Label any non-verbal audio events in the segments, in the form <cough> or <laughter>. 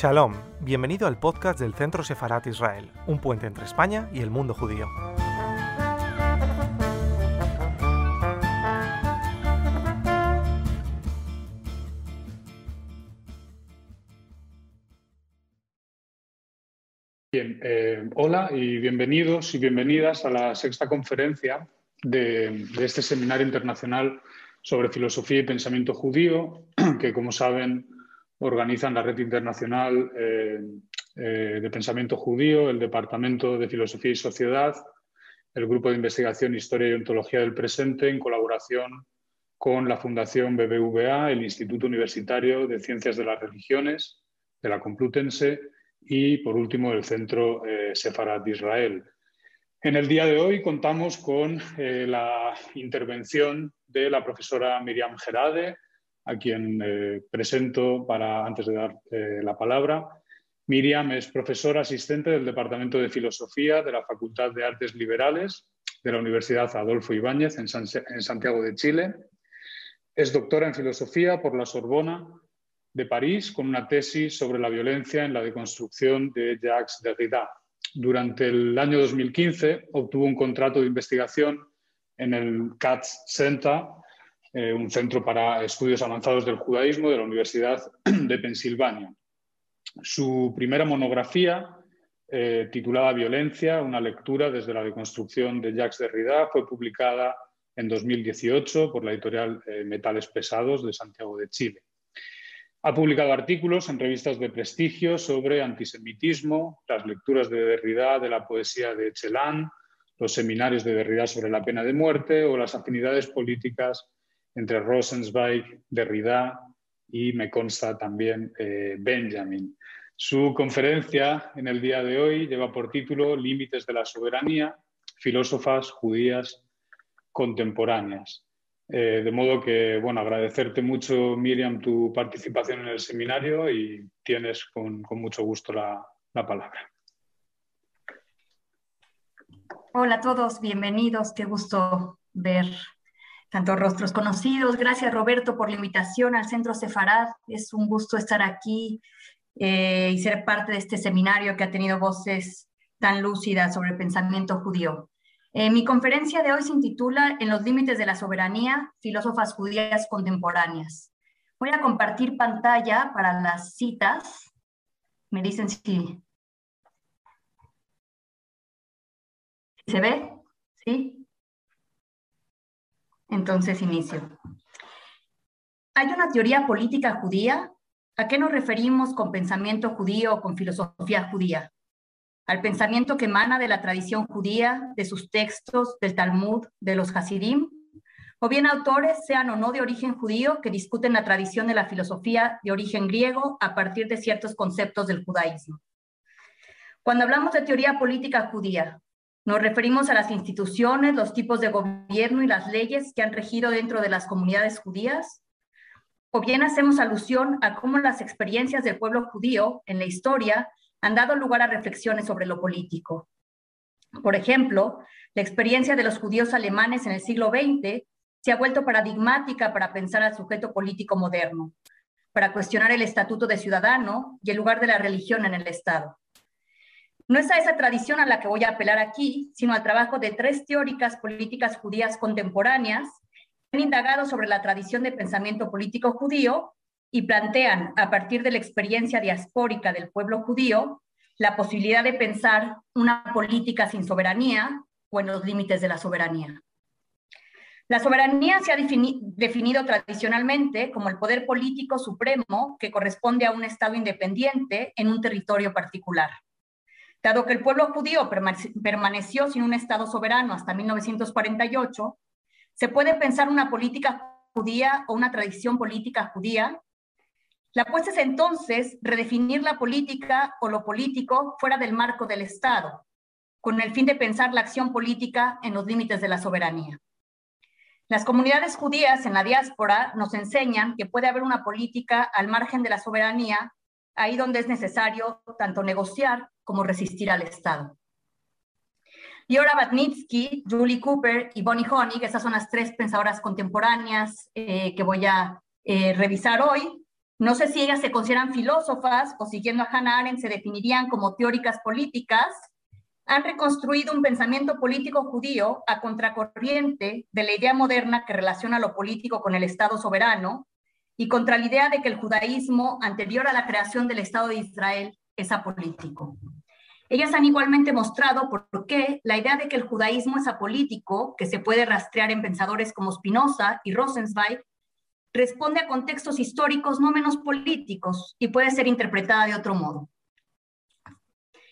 Shalom, bienvenido al podcast del Centro Sefarat Israel, un puente entre España y el mundo judío. Bien, eh, hola y bienvenidos y bienvenidas a la sexta conferencia de, de, este seminario internacional sobre filosofía y pensamiento judío, <clears throat> que como saben organizan la Red Internacional eh, eh, de Pensamiento Judío, el Departamento de Filosofía y Sociedad, el Grupo de Investigación Historia y Ontología del Presente, en colaboración con la Fundación BBVA, el Instituto Universitario de Ciencias de las Religiones de la Complutense y, por último, el Centro eh, de Israel. En el día de hoy contamos con eh, la intervención de la profesora Miriam Gerade, a quien eh, presento para, antes de dar eh, la palabra. Miriam es profesora asistente del Departamento de Filosofía de la Facultad de Artes Liberales de la Universidad Adolfo Ibáñez en, en Santiago de Chile. Es doctora en Filosofía por la Sorbona de París con una tesis sobre la violencia en la deconstrucción de Jacques Derrida. Durante el año 2015 obtuvo un contrato de investigación en el Katz Center, eh, un centro para estudios avanzados del judaísmo de la Universidad <clears throat> de Pensilvania. Su primera monografía, eh, titulada Violencia, una lectura desde la deconstrucción de Jacques Derrida, fue publicada en 2018 por la editorial eh, Metales Pesados de Santiago de Chile. Ha publicado artículos en revistas de prestigio sobre antisemitismo, las lecturas de Derrida de la poesía de Chelan, los seminarios de Derrida sobre la pena de muerte o las afinidades políticas entre Rosenzweig, Derrida y me consta también eh, Benjamin. Su conferencia en el día de hoy lleva por título Límites de la soberanía, filósofas judías contemporáneas. Eh, de modo que, bueno, agradecerte mucho, Miriam, tu participación en el seminario y tienes con, mucho gusto la, la palabra. Hola a todos, bienvenidos, qué gusto ver tantos rostros conocidos. Gracias Roberto por la invitación al Centro Sefarad. Es un gusto estar aquí eh, y ser parte de este seminario que ha tenido voces tan lúcidas sobre el pensamiento judío. Eh, mi conferencia de hoy se intitula En los límites de la soberanía, filósofas judías contemporáneas. Voy a compartir pantalla para las citas. Me dicen si se ve, ¿sí? Entonces inicio. ¿Hay una teoría política judía? ¿A qué nos referimos con pensamiento judío o con filosofía judía? ¿Al pensamiento que emana de la tradición judía, de sus textos, del Talmud, de los Hasidim? ¿O bien autores, sean o no de origen judío, que discuten la tradición de la filosofía de origen griego a partir de ciertos conceptos del judaísmo? Cuando hablamos de teoría política judía, nos referimos a las instituciones, los tipos de gobierno y las leyes que han regido dentro de las comunidades judías, o bien hacemos alusión a cómo las experiencias del pueblo judío en la historia han dado lugar a reflexiones sobre lo político. Por ejemplo, la experiencia de los judíos alemanes en el siglo XX se ha vuelto paradigmática para pensar al sujeto político moderno, para cuestionar el estatuto de ciudadano y el lugar de la religión en el Estado. No es a esa tradición a la que voy a apelar aquí, sino al trabajo de tres teóricas políticas judías contemporáneas que han indagado sobre la tradición de pensamiento político judío y plantean, a partir de la experiencia diaspórica del pueblo judío, la posibilidad de pensar una política sin soberanía o en los límites de la soberanía. La soberanía se ha definido tradicionalmente como el poder político supremo que corresponde a un Estado independiente en un territorio particular. Dado que el pueblo judío permaneció sin un Estado soberano hasta 1948, se puede pensar una política judía o una tradición política judía. La apuesta es entonces redefinir la política o lo político fuera del marco del Estado, con el fin de pensar la acción política en los límites de la soberanía. Las comunidades judías en la diáspora nos enseñan que puede haber una política al margen de la soberanía, ahí donde es necesario tanto negociar como resistir al Estado. Yora Batnitsky, Julie Cooper y Bonnie Honig, esas son las tres pensadoras contemporáneas eh, que voy a eh, revisar hoy, No sé si ellas se consideran filósofas o siguiendo a Hannah Arendt se definirían como teóricas políticas, han reconstruido un pensamiento político judío a contracorriente de la idea moderna que relaciona lo político con el Estado soberano y contra la idea de que el judaísmo anterior a la creación del Estado de Israel es apolítico. Ellas han igualmente mostrado por qué la idea de que el judaísmo es apolítico, que se puede rastrear en pensadores como Spinoza y Rosenzweig, responde a contextos históricos no menos políticos y puede ser interpretada de otro modo.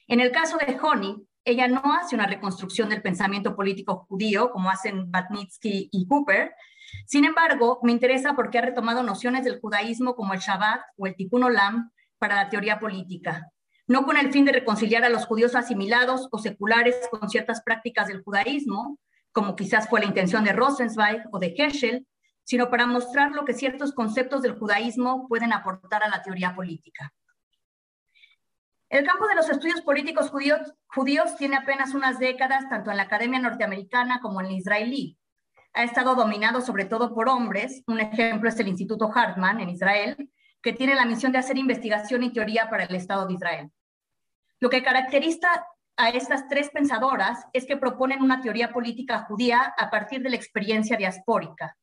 En el caso de Honey, ella no hace una reconstrucción del pensamiento político judío como hacen Batnitsky y Cooper. Sin embargo, me interesa porque ha retomado nociones del judaísmo como el Shabbat o el Tikkun Olam para la teoría política, no con el fin de reconciliar a los judíos asimilados o seculares con ciertas prácticas del judaísmo, como quizás fue la intención de Rosenzweig o de Heschel, sino para mostrar lo que ciertos conceptos del judaísmo pueden aportar a la teoría política. El campo de los estudios políticos judíos, tiene apenas unas décadas, tanto en la academia norteamericana como en la israelí. Ha estado dominado sobre todo por hombres. Un ejemplo es el Instituto Hartman en Israel, que tiene la misión de hacer investigación y teoría para el Estado de Israel. Lo que caracteriza a estas tres pensadoras es que proponen una teoría política judía a partir de la experiencia diaspórica.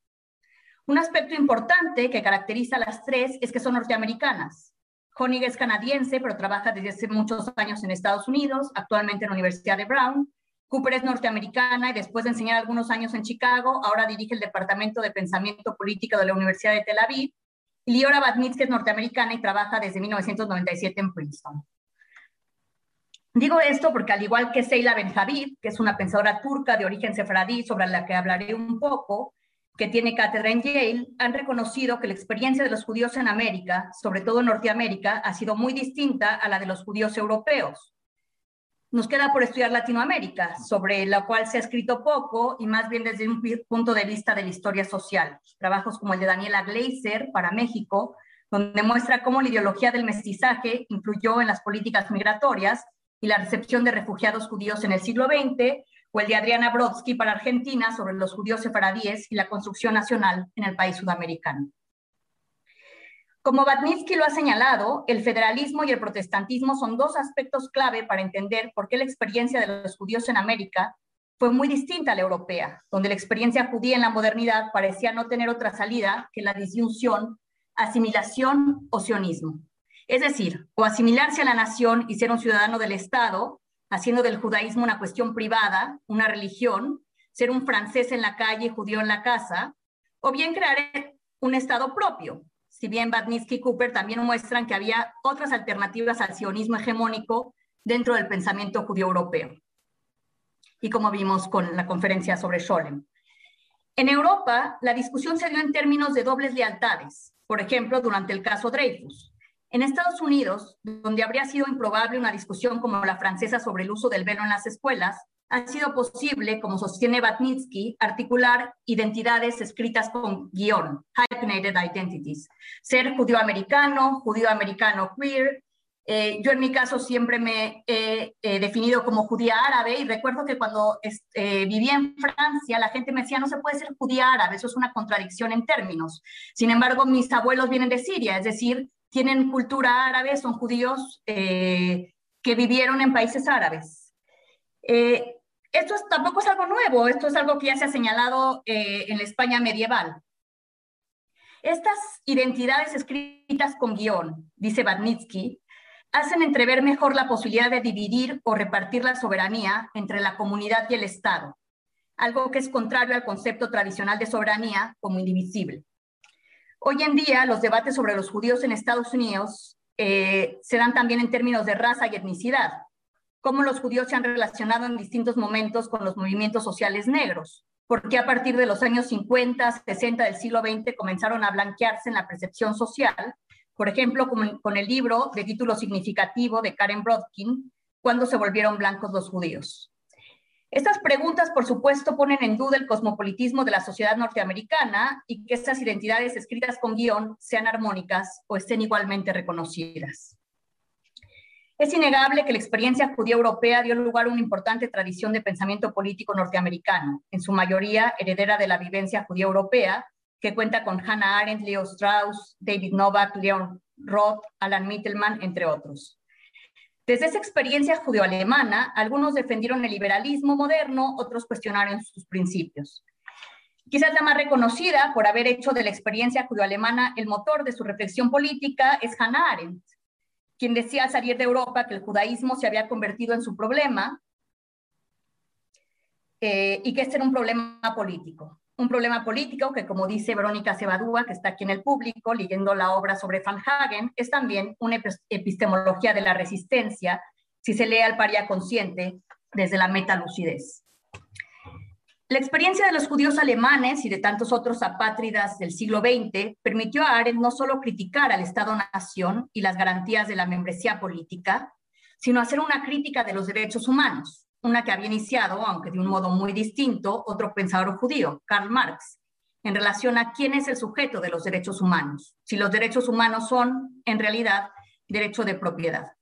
Un aspecto importante que caracteriza a las tres es que son norteamericanas. Honig es canadiense, pero trabaja desde hace muchos años en Estados Unidos, actualmente en la Universidad de Brown. Cooper es norteamericana y después de enseñar algunos años en Chicago, ahora dirige el Departamento de Pensamiento Político de la Universidad de Tel Aviv. Y Liora es norteamericana y trabaja desde 1997 en Princeton. Digo esto porque al igual que Seila Benjavid, que es una pensadora turca de origen sefaradí sobre la que hablaré un poco, que tiene cátedra en Yale, han reconocido que la experiencia de los judíos en América, sobre todo en Norteamérica, ha sido muy distinta a la de los judíos europeos. Nos queda por estudiar Latinoamérica, sobre la cual se ha escrito poco y más bien desde un punto de vista de la historia social. Trabajos como el de Daniela Gleiser para México, donde muestra cómo la ideología del mestizaje influyó en las políticas migratorias y la recepción de refugiados judíos en el siglo XX, o el de Adriana Brodsky para Argentina sobre los judíos sefaradíes y la construcción nacional en el país sudamericano. Como Batnitsky lo ha señalado, el federalismo y el protestantismo son dos aspectos clave para entender por qué la experiencia de los judíos en América fue muy distinta a la europea, donde la experiencia judía en la modernidad parecía no tener otra salida que la disyunción, asimilación o sionismo. Es decir, o asimilarse a la nación y ser un ciudadano del Estado, haciendo del judaísmo una cuestión privada, una religión, ser un francés en la calle, judío en la casa, o bien crear un Estado propio. Si bien Batnitsky y Cooper también muestran que había otras alternativas al sionismo hegemónico dentro del pensamiento judío europeo. Y como vimos con la conferencia sobre Scholem. En Europa, la discusión se dio en términos de dobles lealtades, por ejemplo, durante el caso Dreyfus. En Estados Unidos, donde habría sido improbable una discusión como la francesa sobre el uso del velo en las escuelas, ha sido posible, como sostiene Batnitsky, articular identidades escritas con guion, hyphenated identities, ser judío-americano, judío-americano queer. Eh, yo en mi caso siempre me he definido como judía árabe y recuerdo que cuando eh, vivía en Francia la gente me decía no se puede ser judía árabe, eso es una contradicción en términos. Sin embargo, mis abuelos vienen de Siria, es decir, tienen cultura árabe, son judíos eh, que vivieron en países árabes. Eh, esto tampoco es algo nuevo, esto es algo que ya se ha señalado eh, en la España medieval. Estas identidades escritas con guion, dice Badnitsky, hacen entrever mejor la posibilidad de dividir o repartir la soberanía entre la comunidad y el Estado, algo que es contrario al concepto tradicional de soberanía como indivisible. Hoy en día, los debates sobre los judíos en Estados Unidos eh, se dan también en términos de raza y etnicidad, cómo los judíos se han relacionado en distintos momentos con los movimientos sociales negros, porque a partir de los años 50, 60 del siglo XX comenzaron a blanquearse en la percepción social, por ejemplo, con, el libro de título significativo de Karen Brodkin, Cuando se volvieron blancos los judíos. Estas preguntas, por supuesto, ponen en duda el cosmopolitismo de la sociedad norteamericana y que estas identidades escritas con guion sean armónicas o estén igualmente reconocidas. Es innegable que la experiencia judía europea dio lugar a una importante tradición de pensamiento político norteamericano, en su mayoría heredera de la vivencia judía europea, que cuenta con Hannah Arendt, Leo Strauss, David Novak, Leon Roth, Alan Mittelman, entre otros. Desde esa experiencia judeo-alemana, algunos defendieron el liberalismo moderno, otros cuestionaron sus principios. Quizás la más reconocida por haber hecho de la experiencia judeo-alemana el motor de su reflexión política es Hannah Arendt, quien decía al salir de Europa que el judaísmo se había convertido en su problema eh, y que este era un problema político. Un problema político que, como dice Verónica Cebadúa, que está aquí en el público leyendo la obra sobre Van Hagen, es también una epistemología de la resistencia si se lee al paria consciente desde la metalucidez. La experiencia de los judíos alemanes y de tantos otros apátridas del siglo XX permitió a Arendt no solo criticar al Estado-nación y las garantías de la membresía política, sino hacer una crítica de los derechos humanos, una que había iniciado, aunque de un modo muy distinto, otro pensador judío, Karl Marx, en relación a quién es el sujeto de los derechos humanos, si los derechos humanos son, en realidad, derecho de propiedad.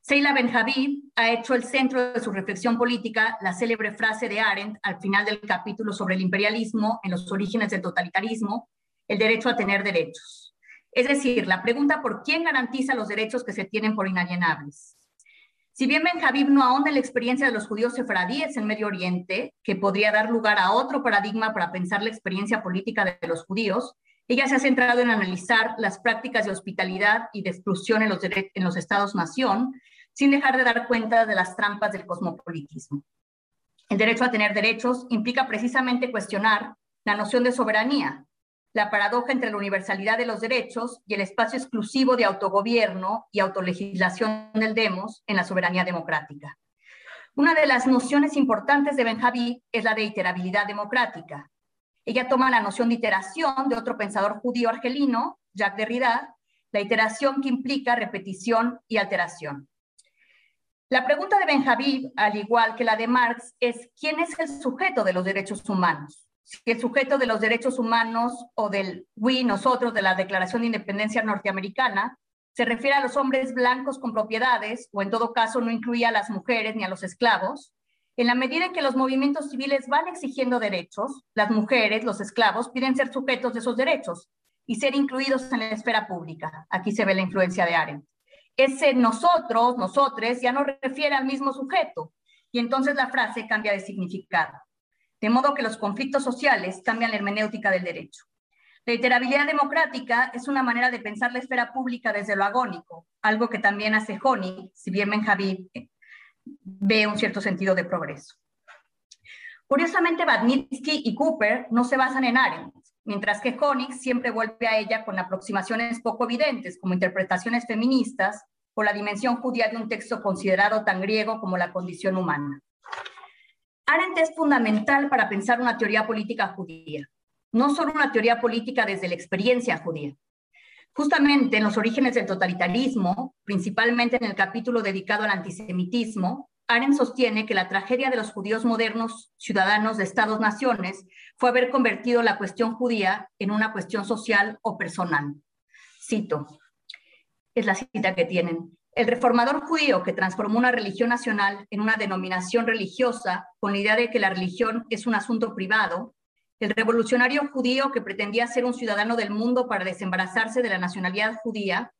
Seila Benjaví ha hecho el centro de su reflexión política la célebre frase de Arendt al final del capítulo sobre el imperialismo en los orígenes del totalitarismo, el derecho a tener derechos. Es decir, la pregunta por quién garantiza los derechos que se tienen por inalienables. Si bien Benjaví no ahonda en la experiencia de los judíos sefardíes en Medio Oriente, que podría dar lugar a otro paradigma para pensar la experiencia política de los judíos, ella se ha centrado en analizar las prácticas de hospitalidad y de exclusión en los, en los estados-nación, sin dejar de dar cuenta de las trampas del cosmopolitismo. El derecho a tener derechos implica precisamente cuestionar la noción de soberanía, la paradoja entre la universalidad de los derechos y el espacio exclusivo de autogobierno y autolegislación del demos en la soberanía democrática. Una de las nociones importantes de Benjaví es la de iterabilidad democrática. Ella toma la noción de iteración de otro pensador judío argelino, Jacques Derrida, la iteración que implica repetición y alteración. La pregunta de Benjaví, al igual que la de Marx, es ¿quién es el sujeto de los derechos humanos? Si el sujeto de los derechos humanos o del we, nosotros, de la Declaración de Independencia Norteamericana, se refiere a los hombres blancos con propiedades, o en todo caso no incluía a las mujeres ni a los esclavos, en la medida en que los movimientos civiles van exigiendo derechos, las mujeres, los esclavos, piden ser sujetos de esos derechos y ser incluidos en la esfera pública. Aquí se ve la influencia de Arendt ese nosotros, nosotres, ya no refiere al mismo sujeto y entonces la frase cambia de significado. De modo que los conflictos sociales cambian la hermenéutica del derecho. La iterabilidad democrática es una manera de pensar la esfera pública desde lo agónico, algo que también hace Honey, si bien Benjaví eh, ve un cierto sentido de progreso. Curiosamente, Badnitsky y Cooper no se basan en Arendt, mientras que Honig siempre vuelve a ella con aproximaciones poco evidentes, como interpretaciones feministas o la dimensión judía de un texto considerado tan griego como la condición humana. Es fundamental para pensar una teoría política judía, no solo una teoría política desde la experiencia judía. Justamente en los orígenes del totalitarismo, principalmente en el capítulo dedicado al antisemitismo, Arendt sostiene que la tragedia de los judíos modernos, ciudadanos de Estados-naciones, fue haber convertido la cuestión judía en una cuestión social o personal. Cito, es la cita que tienen. El reformador judío que transformó una religión nacional en una denominación religiosa con la idea de que la religión es un asunto privado, el revolucionario judío que pretendía ser un ciudadano del mundo para desembarazarse de la nacionalidad judía,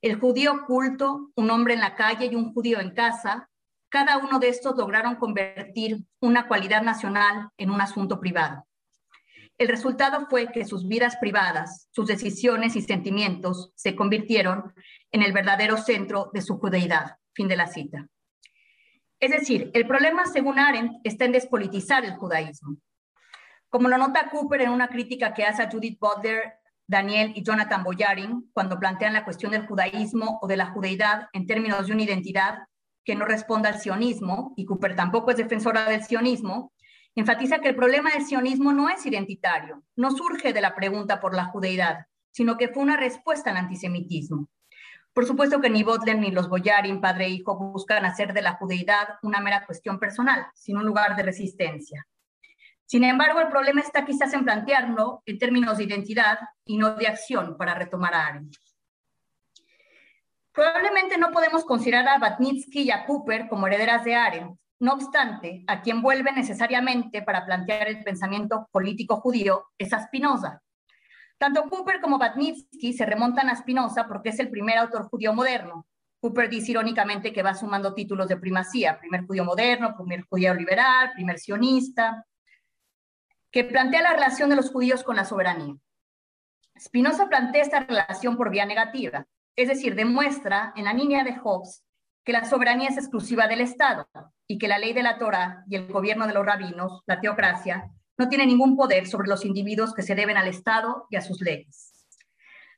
el judío culto, un hombre en la calle y un judío en casa, cada uno de estos lograron convertir una cualidad nacional en un asunto privado. El resultado fue que sus vidas privadas, sus decisiones y sentimientos se convirtieron en el verdadero centro de su judeidad. Fin de la cita. Es decir, el problema, según Arendt, está en despolitizar el judaísmo. Como lo nota Cooper en una crítica que hace a Judith Butler, Daniel y Jonathan Boyarin, cuando plantean la cuestión del judaísmo o de la judeidad en términos de una identidad que no responda al sionismo, y Cooper tampoco es defensora del sionismo, enfatiza que el problema del sionismo no es identitario, no surge de la pregunta por la judeidad, sino que fue una respuesta al antisemitismo. Por supuesto que ni Butler ni los Boyarin, padre e hijo, buscan hacer de la judeidad una mera cuestión personal, sino un lugar de resistencia. Sin embargo, el problema está quizás en plantearlo en términos de identidad y no de acción, para retomar a Arendt. Probablemente no podemos considerar a Batnitsky y a Cooper como herederas de Arendt. No obstante, a quien vuelve necesariamente para plantear el pensamiento político judío es a Spinoza. Tanto Cooper como Batnitsky se remontan a Spinoza porque es el primer autor judío moderno. Cooper dice irónicamente que va sumando títulos de primacía, primer judío moderno, primer judío liberal, primer sionista, que plantea la relación de los judíos con la soberanía. Spinoza plantea esta relación por vía negativa, es decir, demuestra en la línea de Hobbes que la soberanía es exclusiva del Estado y que la ley de la Torah y el gobierno de los rabinos, la teocracia, no tiene ningún poder sobre los individuos que se deben al Estado y a sus leyes.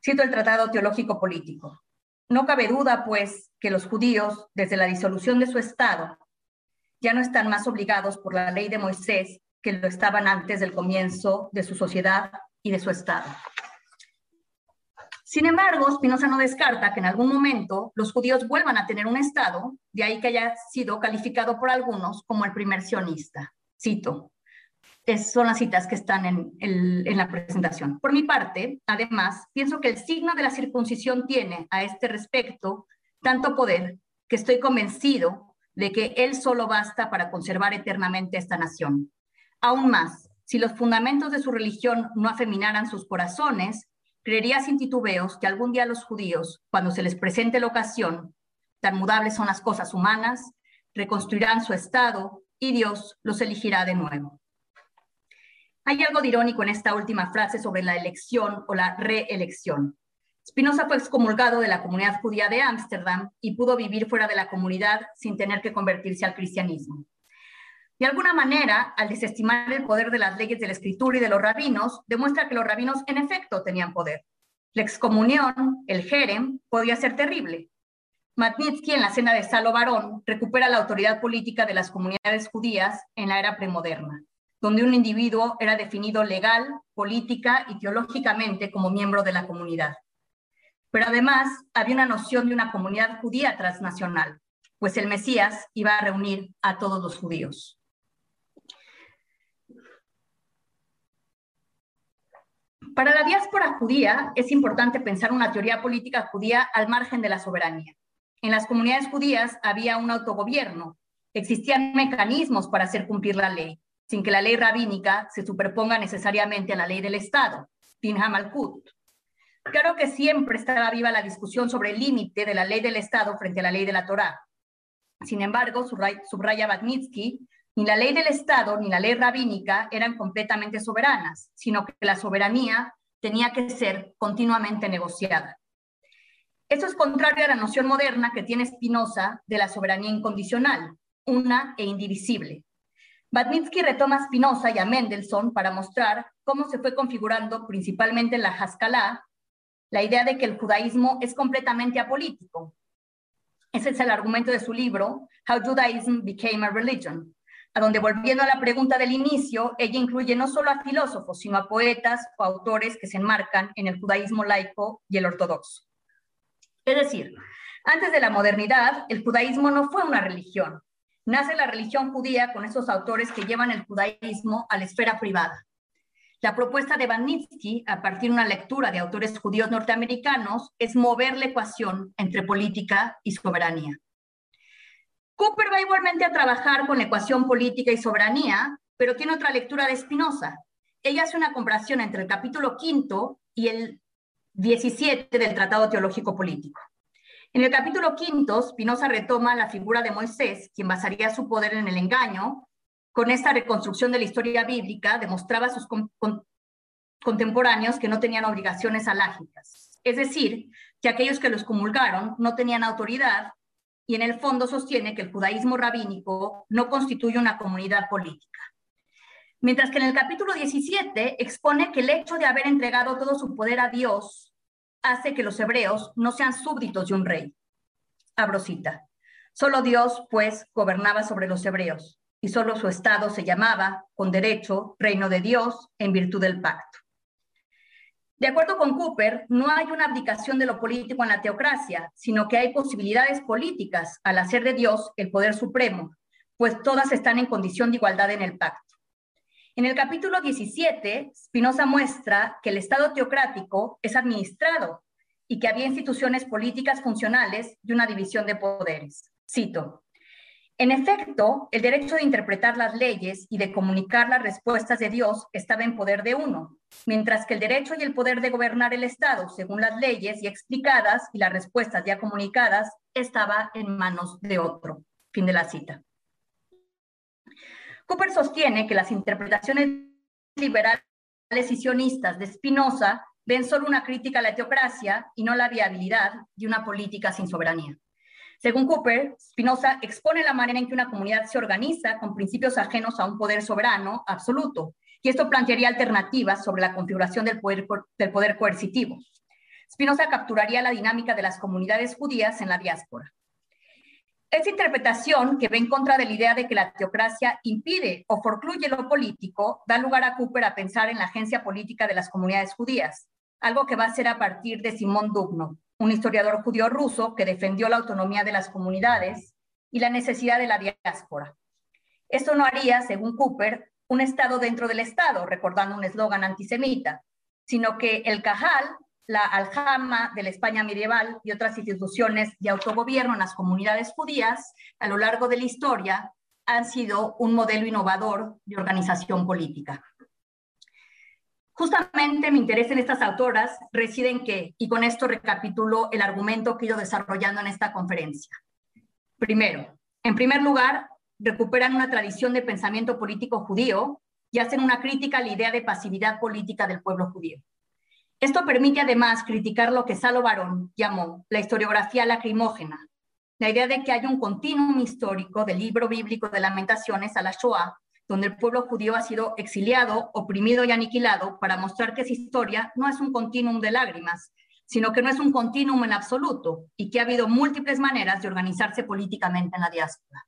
Cito el Tratado Teológico Político. No cabe duda, pues, que los judíos, desde la disolución de su Estado, ya no están más obligados por la ley de Moisés que lo estaban antes del comienzo de su sociedad y de su Estado. Sin embargo, Spinoza no descarta que en algún momento los judíos vuelvan a tener un Estado, de ahí que haya sido calificado por algunos como el primer sionista. Cito, son las citas que están en, en, la presentación. Por mi parte, además, pienso que el signo de la circuncisión tiene a este respecto tanto poder que estoy convencido de que él solo basta para conservar eternamente esta nación. Aún más, si los fundamentos de su religión no afeminaran sus corazones, creería sin titubeos que algún día los judíos, cuando se les presente la ocasión, tan mudables son las cosas humanas, reconstruirán su estado y Dios los elegirá de nuevo. Hay algo de irónico en esta última frase sobre la elección o la reelección. Spinoza fue excomulgado de la comunidad judía de Ámsterdam y pudo vivir fuera de la comunidad sin tener que convertirse al cristianismo. De alguna manera, al desestimar el poder de las leyes de la escritura y de los rabinos, demuestra que los rabinos en efecto tenían poder. La excomunión, el jerem, podía ser terrible. Magnitsky en la cena de Salo Barón recupera la autoridad política de las comunidades judías en la era premoderna donde un individuo era definido legal, política y teológicamente como miembro de la comunidad. Pero además había una noción de una comunidad judía transnacional, pues el Mesías iba a reunir a todos los judíos. Para la diáspora judía es importante pensar una teoría política judía al margen de la soberanía. En las comunidades judías había un autogobierno, existían mecanismos para hacer cumplir la ley, sin que la ley rabínica se superponga necesariamente a la ley del Estado, Din Hamalkut. Claro que siempre estaba viva la discusión sobre el límite de la ley del Estado frente a la ley de la Torá. Sin embargo, subraya Batnitsky, ni la ley del Estado ni la ley rabínica eran completamente soberanas, sino que la soberanía tenía que ser continuamente negociada. Esto es contrario a la noción moderna que tiene Spinoza de la soberanía incondicional, una e indivisible, Batnitsky retoma a Spinoza y a Mendelssohn para mostrar cómo se fue configurando principalmente en la Haskalah la idea de que el judaísmo es completamente apolítico. Ese es el argumento de su libro, How Judaism Became a Religion, a donde volviendo a la pregunta del inicio, ella incluye no solo a filósofos, sino a poetas o autores que se enmarcan en el judaísmo laico y el ortodoxo. Es decir, antes de la modernidad, el judaísmo no fue una religión, nace la religión judía con esos autores que llevan el judaísmo a la esfera privada. La propuesta de Banitsky, a partir de una lectura de autores judíos norteamericanos, es mover la ecuación entre política y soberanía. Cooper va igualmente a trabajar con ecuación política y soberanía, pero tiene otra lectura de Spinoza. Ella hace una comparación entre el capítulo quinto y el 17 del Tratado Teológico Político. En el capítulo quinto, Spinoza retoma la figura de Moisés, quien basaría su poder en el engaño. Con esta reconstrucción de la historia bíblica, demostraba a sus contemporáneos que no tenían obligaciones alágicas. Es decir, que aquellos que los comulgaron no tenían autoridad y en el fondo sostiene que el judaísmo rabínico no constituye una comunidad política. Mientras que en el capítulo 17 expone que el hecho de haber entregado todo su poder a Dios hace que los hebreos no sean súbditos de un rey. Abrosita. Solo Dios, pues, gobernaba sobre los hebreos, y solo su estado se llamaba, con derecho, reino de Dios, en virtud del pacto. De acuerdo con Cooper, no hay una abdicación de lo político en la teocracia, sino que hay posibilidades políticas al hacer de Dios el poder supremo, pues todas están en condición de igualdad en el pacto. En el capítulo 17, Spinoza muestra que el Estado teocrático es administrado y que había instituciones políticas funcionales y una división de poderes. Cito, En efecto, el derecho de interpretar las leyes y de comunicar las respuestas de Dios estaba en poder de uno, mientras que el derecho y el poder de gobernar el Estado, según las leyes ya explicadas y las respuestas ya comunicadas, estaba en manos de otro. Fin de la cita. Cooper sostiene que las interpretaciones liberales y sionistas de Spinoza ven solo una crítica a la teocracia y no la viabilidad de una política sin soberanía. Según Cooper, Spinoza expone la manera en que una comunidad se organiza con principios ajenos a un poder soberano absoluto, y esto plantearía alternativas sobre la configuración del poder, coercitivo. Spinoza capturaría la dinámica de las comunidades judías en la diáspora. Esta interpretación, que va en contra de la idea de que la teocracia impide o forcluye lo político, da lugar a Cooper a pensar en la agencia política de las comunidades judías, algo que va a ser a partir de Simón Dubno, un historiador judío ruso que defendió la autonomía de las comunidades y la necesidad de la diáspora. Esto no haría, según Cooper, un Estado dentro del Estado, recordando un eslogan antisemita, sino que el Cajal, la Aljama de la España medieval y otras instituciones de autogobierno en las comunidades judías a lo largo de la historia han sido un modelo innovador de organización política. Justamente mi interés en estas autoras reside en que, y con esto recapitulo el argumento que he ido desarrollando en esta conferencia. Primero, en primer lugar, recuperan una tradición de pensamiento político judío y hacen una crítica a la idea de pasividad política del pueblo judío. Esto permite además criticar lo que Salo Barón llamó la historiografía lacrimógena, la idea de que hay un continuum histórico del libro bíblico de lamentaciones a la Shoah donde el pueblo judío ha sido exiliado, oprimido y aniquilado para mostrar que esa historia no es un continuum de lágrimas, sino que no es un continuum en absoluto y que ha habido múltiples maneras de organizarse políticamente en la diáspora.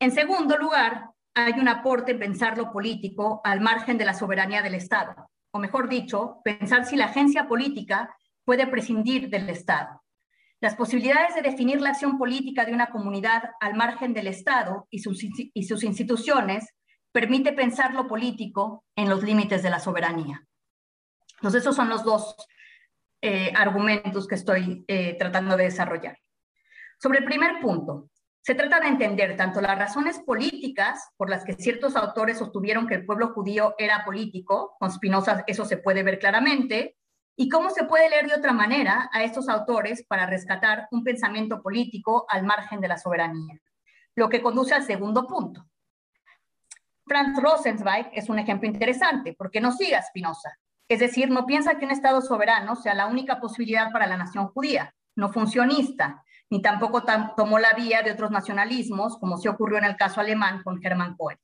En segundo lugar, hay un aporte en pensar lo político al margen de la soberanía del Estado, o mejor dicho, pensar si la agencia política puede prescindir del Estado. Las posibilidades de definir la acción política de una comunidad al margen del Estado y sus, instituciones permite pensar lo político en los límites de la soberanía. Entonces, esos son los dos eh, argumentos que estoy eh, tratando de desarrollar. Sobre el primer punto, se trata de entender tanto las razones políticas por las que ciertos autores sostuvieron que el pueblo judío era político, con Spinoza eso se puede ver claramente, ¿Y cómo se puede leer de otra manera a estos autores para rescatar un pensamiento político al margen de la soberanía? Lo que conduce al segundo punto. Franz Rosenzweig es un ejemplo interesante porque no sigue a Spinoza. Es decir, no piensa que un Estado soberano sea la única posibilidad para la nación judía, no funcionista, ni tampoco tomó la vía de otros nacionalismos, como se ocurrió en el caso alemán con Hermann Cohen.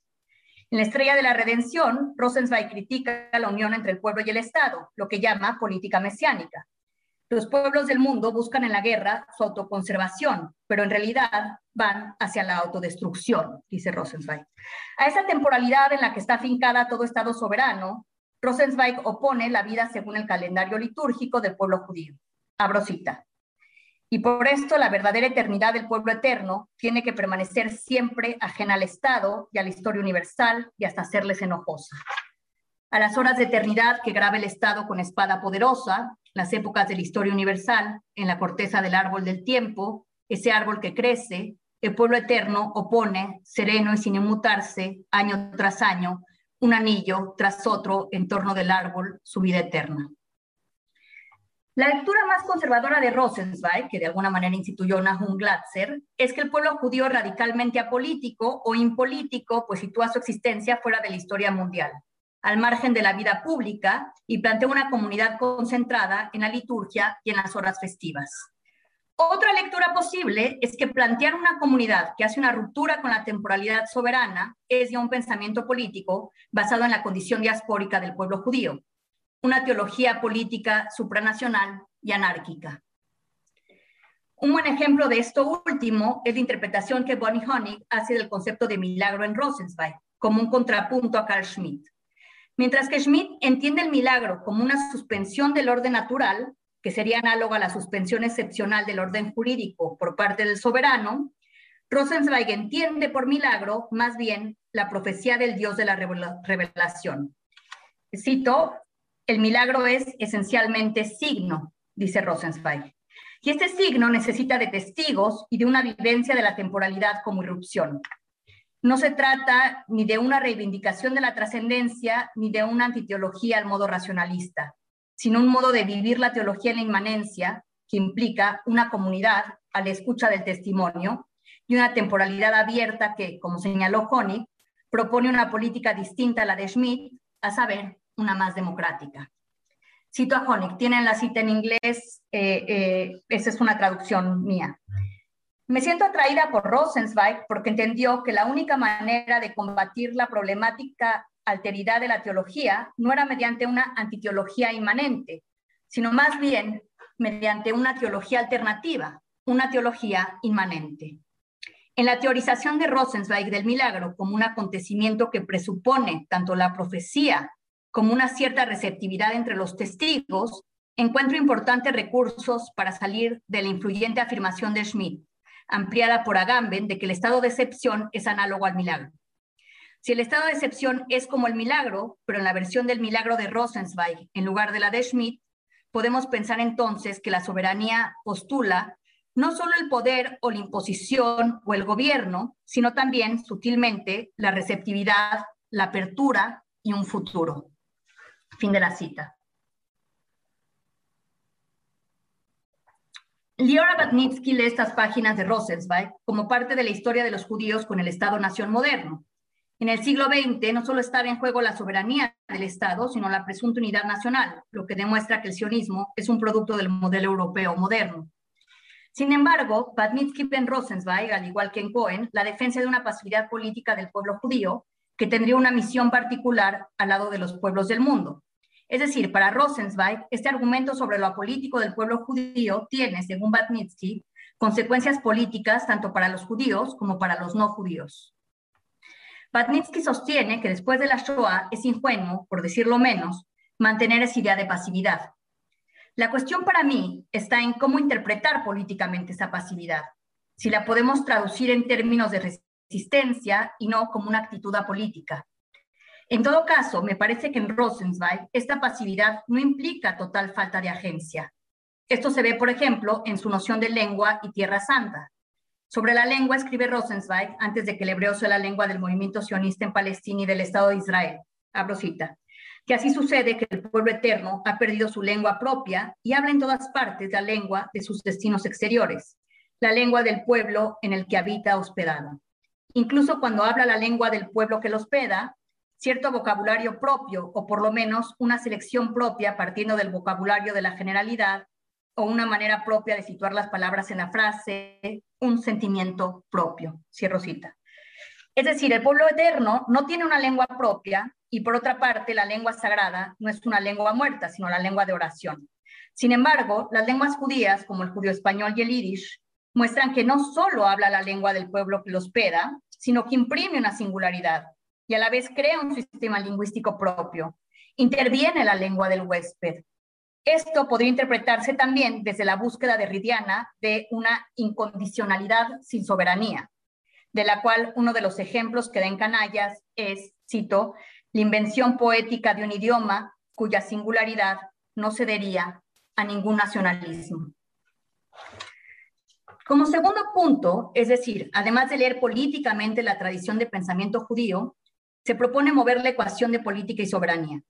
En la Estrella de la Redención, Rosenzweig critica la unión entre el pueblo y el Estado, lo que llama política mesiánica. Los pueblos del mundo buscan en la guerra su autoconservación, pero en realidad van hacia la autodestrucción, dice Rosenzweig. A esa temporalidad en la que está afincada todo Estado soberano, Rosenzweig opone la vida según el calendario litúrgico del pueblo judío. Abro cita. Y por esto la verdadera eternidad del pueblo eterno tiene que permanecer siempre ajena al Estado y a la historia universal y hasta hacerles enojosa. A las horas de eternidad que graba el Estado con espada poderosa, las épocas de la historia universal, en la corteza del árbol del tiempo, ese árbol que crece, el pueblo eterno opone, sereno y sin inmutarse, año tras año, un anillo tras otro en torno del árbol, su vida eterna. La lectura más conservadora de Rosenzweig, que de alguna manera instituyó Nahum Glatzer, es que el pueblo judío radicalmente apolítico o impolítico, pues sitúa su existencia fuera de la historia mundial, al margen de la vida pública y plantea una comunidad concentrada en la liturgia y en las horas festivas. Otra lectura posible es que plantear una comunidad que hace una ruptura con la temporalidad soberana es ya un pensamiento político basado en la condición diaspórica del pueblo judío, una teología política supranacional y anárquica. Un buen ejemplo de esto último es la interpretación que Bonnie Honig hace del concepto de milagro en Rosenzweig, como un contrapunto a Carl Schmitt. Mientras que Schmitt entiende el milagro como una suspensión del orden natural, que sería análoga a la suspensión excepcional del orden jurídico por parte del soberano, Rosenzweig entiende por milagro más bien la profecía del Dios de la revelación. Cito, el milagro es esencialmente signo, dice Rosenzweig. Y este signo necesita de testigos y de una vivencia de la temporalidad como irrupción. No se trata ni de una reivindicación de la trascendencia ni de una antiteología al modo racionalista, sino un modo de vivir la teología en la inmanencia que implica una comunidad a la escucha del testimonio y una temporalidad abierta que, como señaló Honig, propone una política distinta a la de Schmidt, a saber, una más democrática. Cito a Honig, tienen la cita en inglés, eh, eh, esa es una traducción mía. Me siento atraída por Rosenzweig porque entendió que la única manera de combatir la problemática alteridad de la teología no era mediante una antiteología inmanente, sino más bien mediante una teología alternativa, una teología inmanente. En la teorización de Rosenzweig del milagro como un acontecimiento que presupone tanto la profecía como una cierta receptividad entre los testigos, encuentro importantes recursos para salir de la influyente afirmación de Schmidt, ampliada por Agamben, de que el estado de excepción es análogo al milagro. Si el estado de excepción es como el milagro, pero en la versión del milagro de Rosenzweig en lugar de la de Schmidt, podemos pensar entonces que la soberanía postula no solo el poder o la imposición o el gobierno, sino también sutilmente la receptividad, la apertura y un futuro. Fin de la cita. Liora Batnitsky lee estas páginas de Rosenzweig como parte de la historia de los judíos con el Estado-nación moderno. En el siglo XX no solo estaba en juego la soberanía del Estado, sino la presunta unidad nacional, lo que demuestra que el sionismo es un producto del modelo europeo moderno. Sin embargo, Batnitsky en Rosenzweig, al igual que en Cohen, la defensa de una pasividad política del pueblo judío, que tendría una misión particular al lado de los pueblos del mundo. Es decir, para Rosenzweig, este argumento sobre lo apolítico del pueblo judío tiene, según Batnitsky, consecuencias políticas tanto para los judíos como para los no judíos. Batnitsky sostiene que después de la Shoah es ingenuo, por decirlo menos, mantener esa idea de pasividad. La cuestión para mí está en cómo interpretar políticamente esa pasividad, si la podemos traducir en términos de resistencia y no como una actitud apolítica. En todo caso, me parece que en Rosenzweig esta pasividad no implica total falta de agencia. Esto se ve, por ejemplo, en su noción de lengua y tierra santa. Sobre la lengua escribe Rosenzweig antes de que el hebreo sea la lengua del movimiento sionista en Palestina y del Estado de Israel. Abro cita. Que así sucede que el pueblo eterno ha perdido su lengua propia y habla en todas partes la lengua de sus destinos exteriores, la lengua del pueblo en el que habita hospedado. Incluso cuando habla la lengua del pueblo que lo hospeda, cierto vocabulario propio o por lo menos una selección propia partiendo del vocabulario de la generalidad o una manera propia de situar las palabras en la frase, un sentimiento propio. Cierro cita. Es decir, el pueblo eterno no tiene una lengua propia y por otra parte la lengua sagrada no es una lengua muerta, sino la lengua de oración. Sin embargo, las lenguas judías, como el judío español y el yiddish, muestran que no solo habla la lengua del pueblo que los hospeda, sino que imprime una singularidad, y a la vez crea un sistema lingüístico propio. Interviene la lengua del huésped. Esto podría interpretarse también desde la búsqueda derridiana de una incondicionalidad sin soberanía, de la cual uno de los ejemplos que da en Canallas es, cito, la invención poética de un idioma cuya singularidad no cedería a ningún nacionalismo. Como segundo punto, es decir, además de leer políticamente la tradición de pensamiento judío, se propone mover la ecuación de política y soberanía.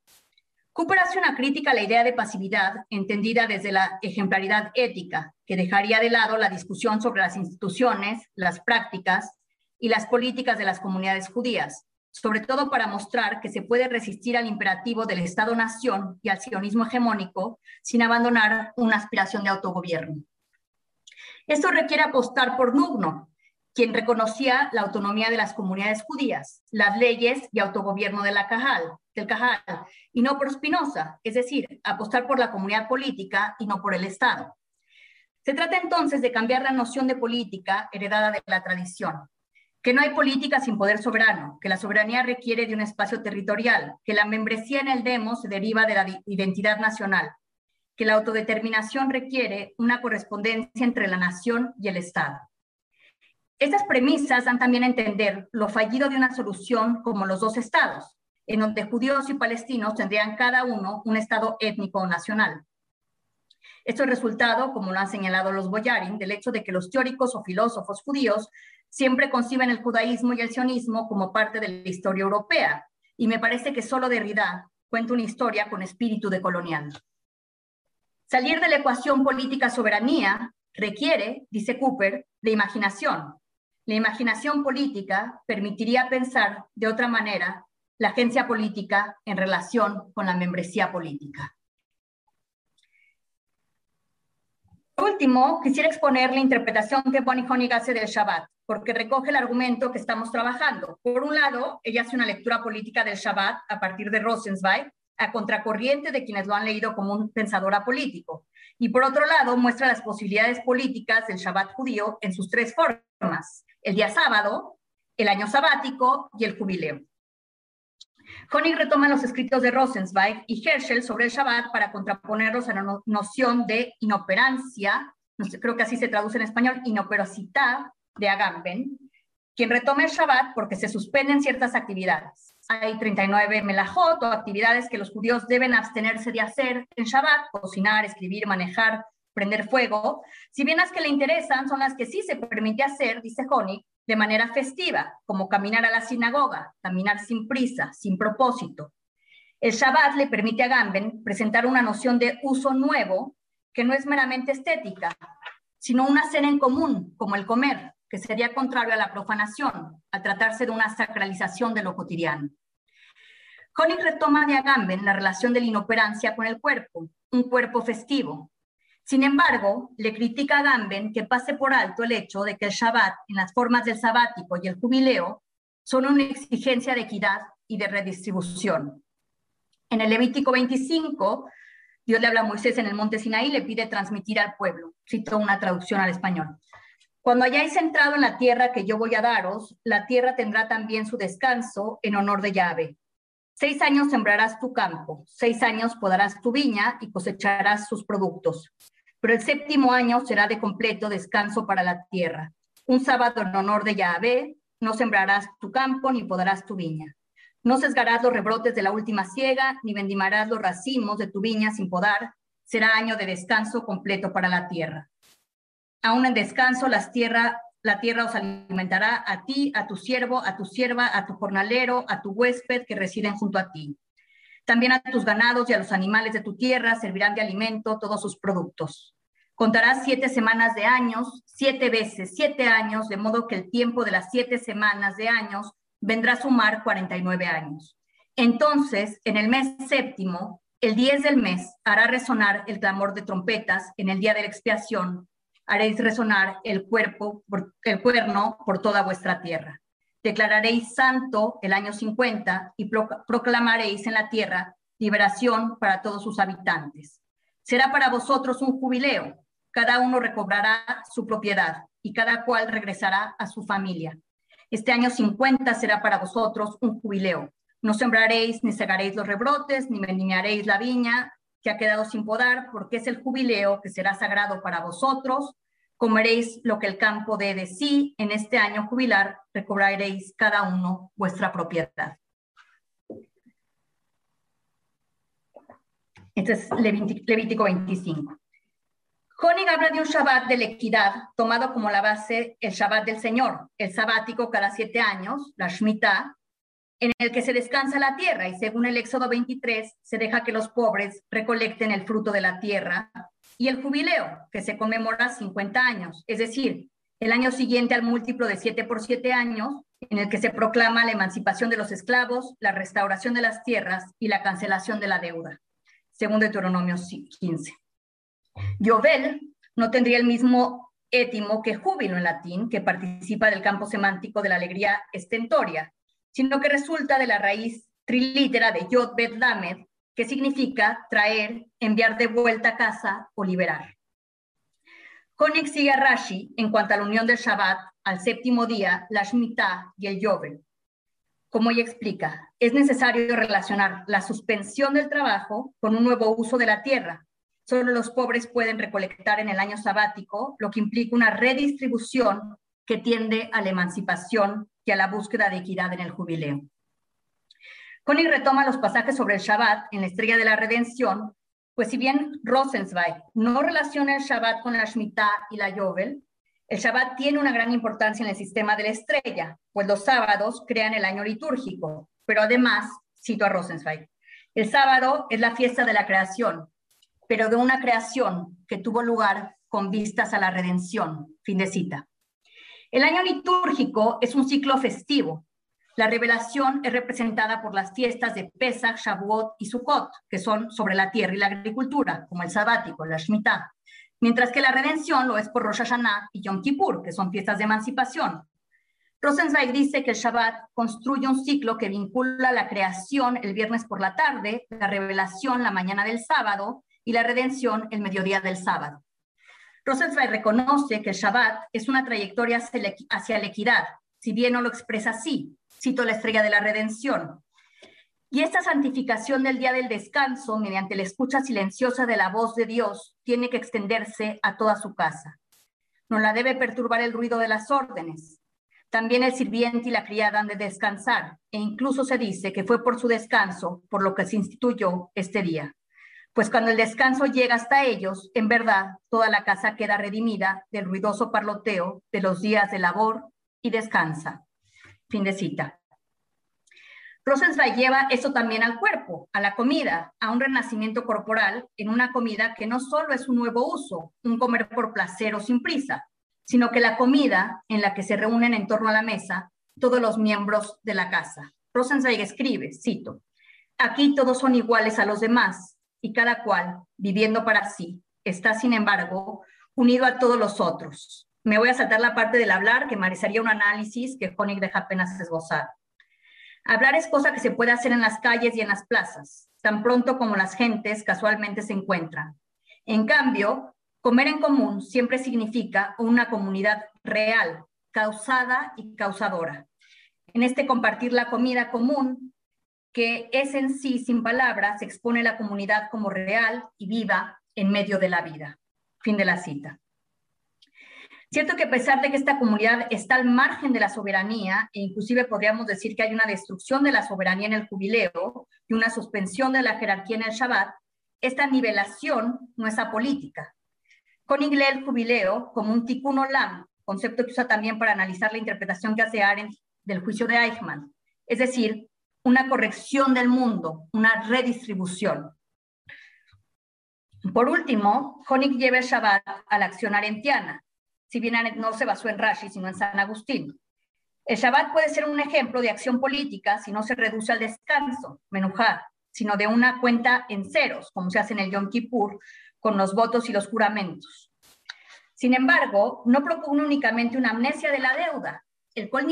Cooper hace una crítica a la idea de pasividad entendida desde la ejemplaridad ética, que dejaría de lado la discusión sobre las instituciones, las prácticas y las políticas de las comunidades judías, sobre todo para mostrar que se puede resistir al imperativo del Estado-nación y al sionismo hegemónico sin abandonar una aspiración de autogobierno. Esto requiere apostar por Nugno, quien reconocía la autonomía de las comunidades judías, las leyes y autogobierno de la Cajal, del Cajal, y no por Spinoza, es decir, apostar por la comunidad política y no por el Estado. Se trata entonces de cambiar la noción de política heredada de la tradición, que no hay política sin poder soberano, que la soberanía requiere de un espacio territorial, que la membresía en el demo se deriva de la identidad nacional, que la autodeterminación requiere una correspondencia entre la nación y el Estado. Estas premisas dan también a entender lo fallido de una solución como los dos estados, en donde judíos y palestinos tendrían cada uno un estado étnico o nacional. Esto es resultado, como lo han señalado los Boyarin, del hecho de que los teóricos o filósofos judíos siempre conciben el judaísmo y el sionismo como parte de la historia europea, y me parece que solo Derrida cuenta una historia con espíritu de colonial. Salir de la ecuación política soberanía requiere, dice Cooper, de imaginación. La imaginación política permitiría pensar de otra manera la agencia política en relación con la membresía política. Por último, quisiera exponer la interpretación que Bonnie Honig hace del Shabbat, porque recoge el argumento que estamos trabajando. Por un lado, ella hace una lectura política del Shabbat a partir de Rosenzweig, a contracorriente de quienes lo han leído como un pensador apolítico. Y por otro lado, muestra las posibilidades políticas del Shabbat judío en sus tres formas, el día sábado, el año sabático y el jubileo. Honig retoma los escritos de Rosenzweig y Herschel sobre el Shabbat para contraponerlos a la noción de inoperancia, creo que así se traduce en español, inoperosidad de Agamben, quien retoma el Shabbat porque se suspenden ciertas actividades. Hay 39 melajot o actividades que los judíos deben abstenerse de hacer en Shabbat, cocinar, escribir, manejar, prender fuego, si bien las que le interesan son las que sí se permite hacer, dice Honig, de manera festiva, como caminar a la sinagoga, caminar sin prisa, sin propósito. El Shabbat le permite a Gamben presentar una noción de uso nuevo que no es meramente estética, sino una cena en común, como el comer, que sería contrario a la profanación, al tratarse de una sacralización de lo cotidiano. Honig retoma de Agamben la relación de la inoperancia con el cuerpo, un cuerpo festivo, sin embargo, le critica a Gamben que pase por alto el hecho de que el Shabbat, en las formas del sabático y el jubileo, son una exigencia de equidad y de redistribución. En el Levítico 25, Dios le habla a Moisés en el monte Sinaí y le pide transmitir al pueblo. Cito una traducción al español. Cuando hayáis entrado en la tierra que yo voy a daros, la tierra tendrá también su descanso en honor de Yahvé. Seis años sembrarás tu campo, seis años podarás tu viña y cosecharás sus productos pero el séptimo año será de completo descanso para la tierra. Un sábado en honor de Yahvé, no sembrarás tu campo ni podarás tu viña. No sesgarás los rebrotes de la última siega, ni vendimarás los racimos de tu viña sin podar. Será año de descanso completo para la tierra. Aún en descanso, las tierra, la tierra os alimentará a ti, a tu siervo, a tu sierva, a tu jornalero, a tu huésped que residen junto a ti. También a tus ganados y a los animales de tu tierra servirán de alimento todos sus productos. Contarás siete semanas de años, siete veces siete años, de modo que el tiempo de las siete semanas de años vendrá a sumar 49 años. Entonces, en el mes séptimo, el 10 del mes, hará resonar el clamor de trompetas en el día de la expiación. Haréis resonar el, cuerpo, el cuerno por toda vuestra tierra declararéis santo el año 50 y proclamaréis en la tierra liberación para todos sus habitantes. Será para vosotros un jubileo, cada uno recobrará su propiedad y cada cual regresará a su familia. Este año 50 será para vosotros un jubileo. No sembraréis ni segaréis los rebrotes, ni vendimiaréis la viña que ha quedado sin podar, porque es el jubileo que será sagrado para vosotros comeréis lo que el campo dé de sí, en este año jubilar recobraréis cada uno vuestra propiedad. Este es Levítico 25. Honig habla de un Shabbat de la equidad, tomado como la base el Shabbat del Señor, el sabático cada siete años, la Shemitah, en el que se descansa la tierra y según el Éxodo 23 se deja que los pobres recolecten el fruto de la tierra y el jubileo, que se conmemora 50 años, es decir, el año siguiente al múltiplo de 7 por 7 años, en el que se proclama la emancipación de los esclavos, la restauración de las tierras y la cancelación de la deuda, según Deuteronomio 15. Yovel no tendría el mismo étimo que júbilo en latín, que participa del campo semántico de la alegría estentoria, sino que resulta de la raíz trilítera de Yod Bet Lamed, que significa traer, enviar de vuelta a casa o liberar. Koenig sigue a Rashi en cuanto a la unión del Shabbat al séptimo día, la Shemitah y el Yovel. Como ella explica, es necesario relacionar la suspensión del trabajo con un nuevo uso de la tierra. Solo los pobres pueden recolectar en el año sabático, lo que implica una redistribución que tiende a la emancipación y a la búsqueda de equidad en el jubileo. Connie retoma los pasajes sobre el Shabbat en la Estrella de la Redención, Pues si bien Rosenzweig no relaciona el Shabbat con la Shemitah y la Yovel, el Shabbat tiene una gran importancia en el sistema de la estrella, pues los sábados crean el año litúrgico. Pero además, cito a Rosenzweig, el sábado es la fiesta de la creación, pero de una creación que tuvo lugar con vistas a la redención. Fin de cita. El año litúrgico es un ciclo festivo. La revelación es representada por las fiestas de Pesach, Shavuot y Sukkot, que son sobre la tierra y la agricultura, como el sabático, la Shemitah. Mientras que la redención lo es por Rosh Hashanah y Yom Kippur, que son fiestas de emancipación. Rosenzweig dice que el Shabbat construye un ciclo que vincula la creación el viernes por la tarde, la revelación la mañana del sábado y la redención el mediodía del sábado. Rosenzweig reconoce que el Shabbat es una trayectoria hacia la equidad, si bien no lo expresa así, cito la estrella de la redención. Y esta santificación del día del descanso, mediante la escucha silenciosa de la voz de Dios, tiene que extenderse a toda su casa. No la debe perturbar el ruido de las órdenes. También el sirviente y la criada han de descansar, e incluso se dice que fue por su descanso por lo que se instituyó este día pues cuando el descanso llega hasta ellos, en verdad, toda la casa queda redimida del ruidoso parloteo de los días de labor y descansa. Fin de cita. Rosenzweig lleva eso también al cuerpo, a la comida, a un renacimiento corporal en una comida que no solo es un nuevo uso, un comer por placer o sin prisa, sino que la comida en la que se reúnen en torno a la mesa todos los miembros de la casa. Rosenzweig escribe, cito, aquí todos son iguales a los demás, y cada cual, viviendo para sí, está, sin embargo, unido a todos los otros. Me voy a saltar la parte del hablar, que merecería un análisis que Honig deja apenas esbozar. Hablar es cosa que se puede hacer en las calles y en las plazas, tan pronto como las gentes casualmente se encuentran. En cambio, comer en común siempre significa una comunidad real, causada y causadora. En este compartir la comida común que es en sí, sin palabras, expone la comunidad como real y viva en medio de la vida. Fin de la cita. Cierto que a pesar de que esta comunidad está al margen de la soberanía, e inclusive podríamos decir que hay una destrucción de la soberanía en el jubileo y una suspensión de la jerarquía en el Shabbat, esta nivelación no es apolítica. Con lee el jubileo como un tikkun olam, concepto que usa también para analizar la interpretación que hace Arendt del juicio de Eichmann, es decir, una corrección del mundo, una redistribución. Por último, Honig lleva el Shabbat a la acción arentiana, si bien no se basó en Rashi, sino en San Agustín. El Shabbat puede ser un ejemplo de acción política si no se reduce al descanso, menujá, sino de una cuenta en ceros, como se hace en el Yom Kippur, con los votos y los juramentos. Sin embargo, no propone únicamente una amnesia de la deuda, el Kol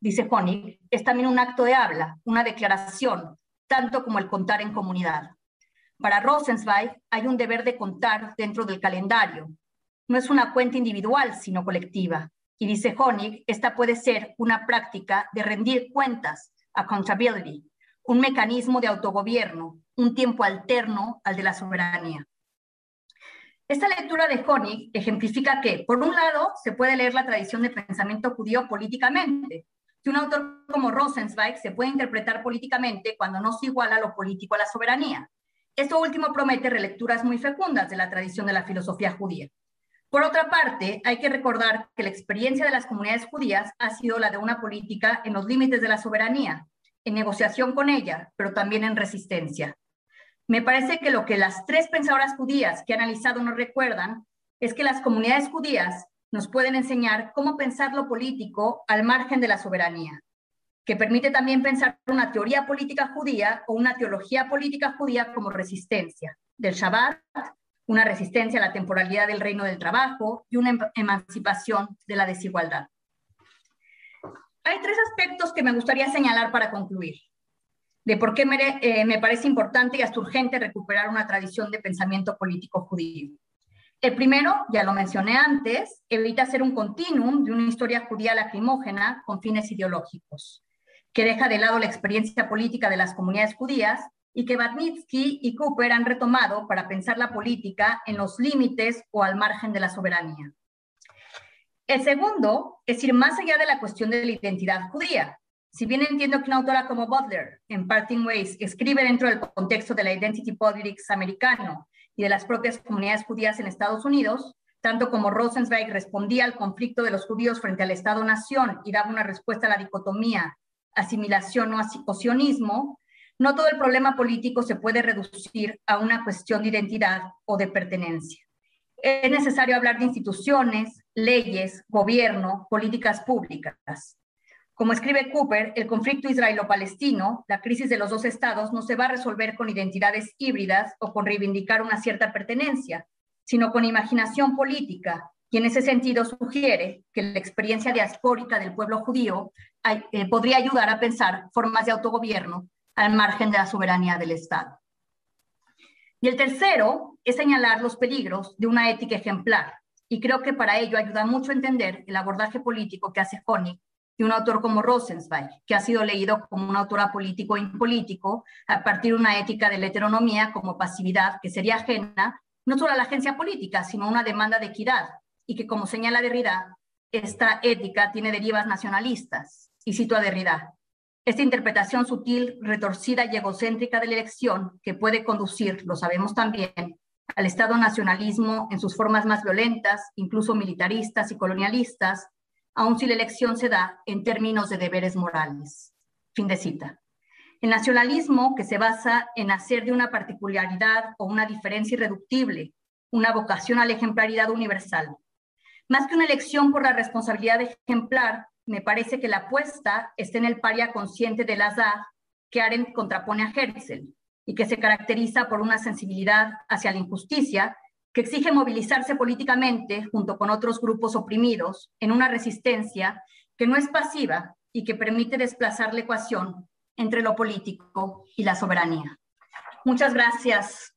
dice Honig, es también un acto de habla, una declaración, tanto como el contar en comunidad. Para Rosenzweig hay un deber de contar dentro del calendario. No es una cuenta individual, sino colectiva. Y dice Honig, esta puede ser una práctica de rendir cuentas, accountability, un mecanismo de autogobierno, un tiempo alterno al de la soberanía. Esta lectura de Honig ejemplifica que, por un lado, se puede leer la tradición de pensamiento judío políticamente, que un autor como Rosenzweig se puede interpretar políticamente cuando no se iguala lo político a la soberanía. Esto último promete relecturas muy fecundas de la tradición de la filosofía judía. Por otra parte, hay que recordar que la experiencia de las comunidades judías ha sido la de una política en los límites de la soberanía, en negociación con ella, pero también en resistencia. Me parece que lo que las tres pensadoras judías que he analizado nos recuerdan es que las comunidades judías nos pueden enseñar cómo pensar lo político al margen de la soberanía, que permite también pensar una teoría política judía o una teología política judía como resistencia del Shabbat, una resistencia a la temporalidad del reino del trabajo y una em-, emancipación de la desigualdad. Hay tres aspectos que me gustaría señalar para concluir de por qué eh, me, parece importante y hasta urgente recuperar una tradición de pensamiento político judío. El primero, ya lo mencioné antes, evita ser un continuum de una historia judía lacrimógena con fines ideológicos, que deja de lado la experiencia política de las comunidades judías y que Batnitsky y Cooper han retomado para pensar la política en los límites o al margen de la soberanía. El segundo es ir más allá de la cuestión de la identidad judía, si bien entiendo que una autora como Butler, en Parting Ways, escribe dentro del contexto de la identity politics americano y de las propias comunidades judías en Estados Unidos, tanto como Rosenzweig respondía al conflicto de los judíos frente al Estado-Nación y daba una respuesta a la dicotomía asimilación o sionismo, no todo el problema político se puede reducir a una cuestión de identidad o de pertenencia. Es necesario hablar de instituciones, leyes, gobierno, políticas públicas. Como escribe Cooper, el conflicto israelo-palestino, la crisis de los dos estados, no se va a resolver con identidades híbridas o con reivindicar una cierta pertenencia, sino con imaginación política, y en ese sentido sugiere que la experiencia diaspórica del pueblo judío eh, podría ayudar a pensar formas de autogobierno al margen de la soberanía del Estado. Y el tercero es señalar los peligros de una ética ejemplar, y creo que para ello ayuda mucho a entender el abordaje político que hace Honig de un autor como Rosenzweig, que ha sido leído como un autor apolítico e impolítico a partir de una ética de la heteronomía como pasividad que sería ajena no solo a la agencia política, sino a una demanda de equidad, y que como señala Derrida, esta ética tiene derivas nacionalistas. Y cito a Derrida, esta interpretación sutil, retorcida y egocéntrica de la elección que puede conducir, lo sabemos también, al Estado nacionalismo en sus formas más violentas, incluso militaristas y colonialistas, aun si la elección se da en términos de deberes morales. Fin de cita. El nacionalismo, que se basa en hacer de una particularidad o una diferencia irreductible una vocación a la ejemplaridad universal. Más que una elección por la responsabilidad ejemplar, me parece que la apuesta está en el paria consciente de Lazar que Arendt contrapone a Herzl y que se caracteriza por una sensibilidad hacia la injusticia que exige movilizarse políticamente junto con otros grupos oprimidos en una resistencia que no es pasiva y que permite desplazar la ecuación entre lo político y la soberanía. Muchas gracias